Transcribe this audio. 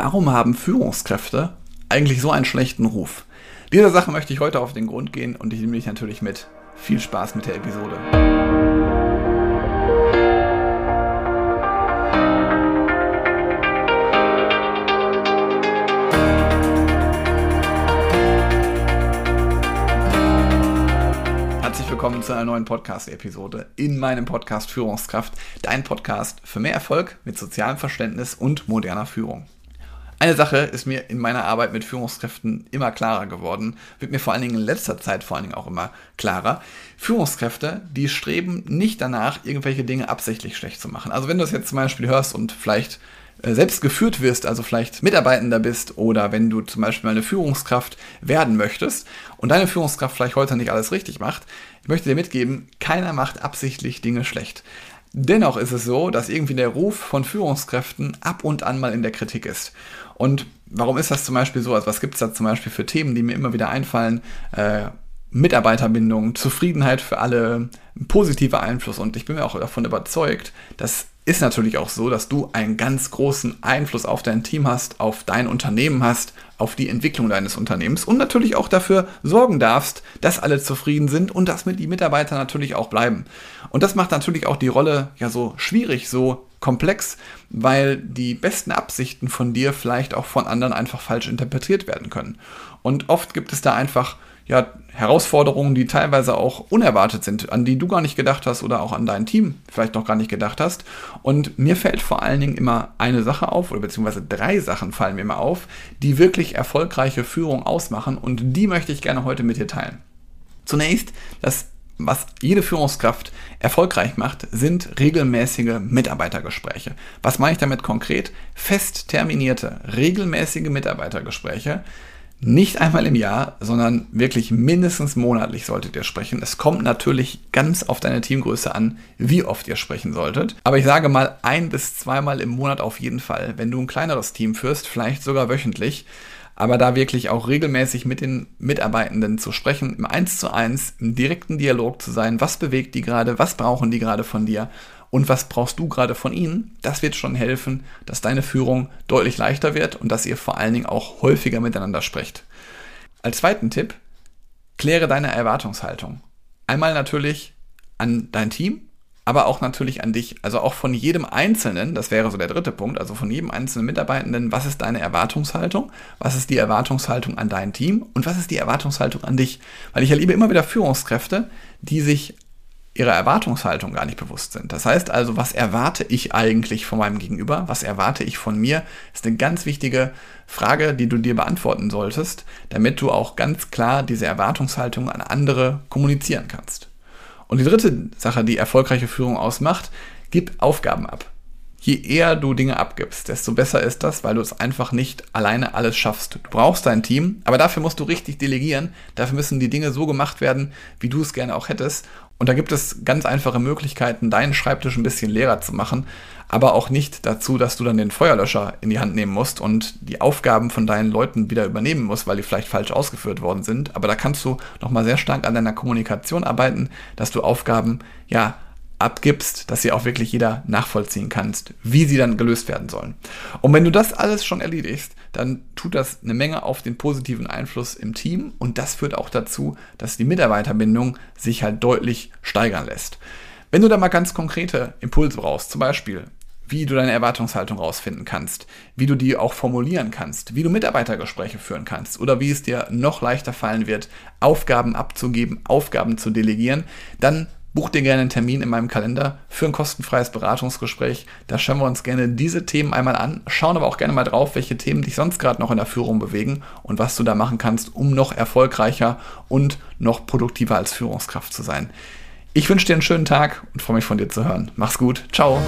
Warum haben Führungskräfte eigentlich so einen schlechten Ruf? Dieser Sache möchte ich heute auf den Grund gehen und ich nehme dich natürlich mit. Viel Spaß mit der Episode. Herzlich willkommen zu einer neuen Podcast-Episode in meinem Podcast Führungskraft, dein Podcast für mehr Erfolg mit sozialem Verständnis und moderner Führung. Eine Sache ist mir in meiner Arbeit mit Führungskräften immer klarer geworden, wird mir vor allen Dingen in letzter Zeit vor allen Dingen auch immer klarer. Führungskräfte, die streben nicht danach, irgendwelche Dinge absichtlich schlecht zu machen. Also wenn du es jetzt zum Beispiel hörst und vielleicht äh, selbst geführt wirst, also vielleicht Mitarbeitender bist oder wenn du zum Beispiel eine Führungskraft werden möchtest und deine Führungskraft vielleicht heute nicht alles richtig macht, ich möchte dir mitgeben, keiner macht absichtlich Dinge schlecht. Dennoch ist es so, dass irgendwie der Ruf von Führungskräften ab und an mal in der Kritik ist. Und warum ist das zum Beispiel so? Also was gibt es da zum Beispiel für Themen, die mir immer wieder einfallen? Äh, Mitarbeiterbindung, Zufriedenheit für alle, positiver Einfluss. Und ich bin mir auch davon überzeugt, dass ist natürlich auch so, dass du einen ganz großen Einfluss auf dein Team hast, auf dein Unternehmen hast, auf die Entwicklung deines Unternehmens und natürlich auch dafür sorgen darfst, dass alle zufrieden sind und dass mit die Mitarbeiter natürlich auch bleiben. Und das macht natürlich auch die Rolle ja so schwierig, so komplex, weil die besten Absichten von dir vielleicht auch von anderen einfach falsch interpretiert werden können. Und oft gibt es da einfach ja, Herausforderungen, die teilweise auch unerwartet sind, an die du gar nicht gedacht hast oder auch an dein Team vielleicht noch gar nicht gedacht hast. Und mir fällt vor allen Dingen immer eine Sache auf, oder beziehungsweise drei Sachen fallen mir immer auf, die wirklich erfolgreiche Führung ausmachen und die möchte ich gerne heute mit dir teilen. Zunächst, das was jede Führungskraft erfolgreich macht, sind regelmäßige Mitarbeitergespräche. Was meine ich damit konkret? Fest terminierte, regelmäßige Mitarbeitergespräche nicht einmal im Jahr, sondern wirklich mindestens monatlich solltet ihr sprechen. Es kommt natürlich ganz auf deine Teamgröße an, wie oft ihr sprechen solltet. Aber ich sage mal ein bis zweimal im Monat auf jeden Fall. Wenn du ein kleineres Team führst, vielleicht sogar wöchentlich. Aber da wirklich auch regelmäßig mit den Mitarbeitenden zu sprechen, im Eins zu eins, im direkten Dialog zu sein, was bewegt die gerade, was brauchen die gerade von dir und was brauchst du gerade von ihnen, das wird schon helfen, dass deine Führung deutlich leichter wird und dass ihr vor allen Dingen auch häufiger miteinander sprecht. Als zweiten Tipp, kläre deine Erwartungshaltung. Einmal natürlich an dein Team, aber auch natürlich an dich. Also auch von jedem Einzelnen, das wäre so der dritte Punkt, also von jedem einzelnen Mitarbeitenden, was ist deine Erwartungshaltung? Was ist die Erwartungshaltung an dein Team? Und was ist die Erwartungshaltung an dich? Weil ich erlebe immer wieder Führungskräfte, die sich ihrer Erwartungshaltung gar nicht bewusst sind. Das heißt also, was erwarte ich eigentlich von meinem Gegenüber? Was erwarte ich von mir? Ist eine ganz wichtige Frage, die du dir beantworten solltest, damit du auch ganz klar diese Erwartungshaltung an andere kommunizieren kannst. Und die dritte Sache, die erfolgreiche Führung ausmacht, gib Aufgaben ab. Je eher du Dinge abgibst, desto besser ist das, weil du es einfach nicht alleine alles schaffst. Du brauchst dein Team, aber dafür musst du richtig delegieren. Dafür müssen die Dinge so gemacht werden, wie du es gerne auch hättest. Und da gibt es ganz einfache Möglichkeiten, deinen Schreibtisch ein bisschen leerer zu machen, aber auch nicht dazu, dass du dann den Feuerlöscher in die Hand nehmen musst und die Aufgaben von deinen Leuten wieder übernehmen musst, weil die vielleicht falsch ausgeführt worden sind. Aber da kannst du nochmal sehr stark an deiner Kommunikation arbeiten, dass du Aufgaben, ja, abgibst, dass sie auch wirklich jeder nachvollziehen kannst, wie sie dann gelöst werden sollen. Und wenn du das alles schon erledigst, dann tut das eine Menge auf den positiven Einfluss im Team und das führt auch dazu, dass die Mitarbeiterbindung sich halt deutlich steigern lässt. Wenn du da mal ganz konkrete Impulse brauchst, zum Beispiel, wie du deine Erwartungshaltung rausfinden kannst, wie du die auch formulieren kannst, wie du Mitarbeitergespräche führen kannst oder wie es dir noch leichter fallen wird, Aufgaben abzugeben, Aufgaben zu delegieren, dann Buch dir gerne einen Termin in meinem Kalender für ein kostenfreies Beratungsgespräch. Da schauen wir uns gerne diese Themen einmal an, schauen aber auch gerne mal drauf, welche Themen dich sonst gerade noch in der Führung bewegen und was du da machen kannst, um noch erfolgreicher und noch produktiver als Führungskraft zu sein. Ich wünsche dir einen schönen Tag und freue mich von dir zu hören. Mach's gut. Ciao.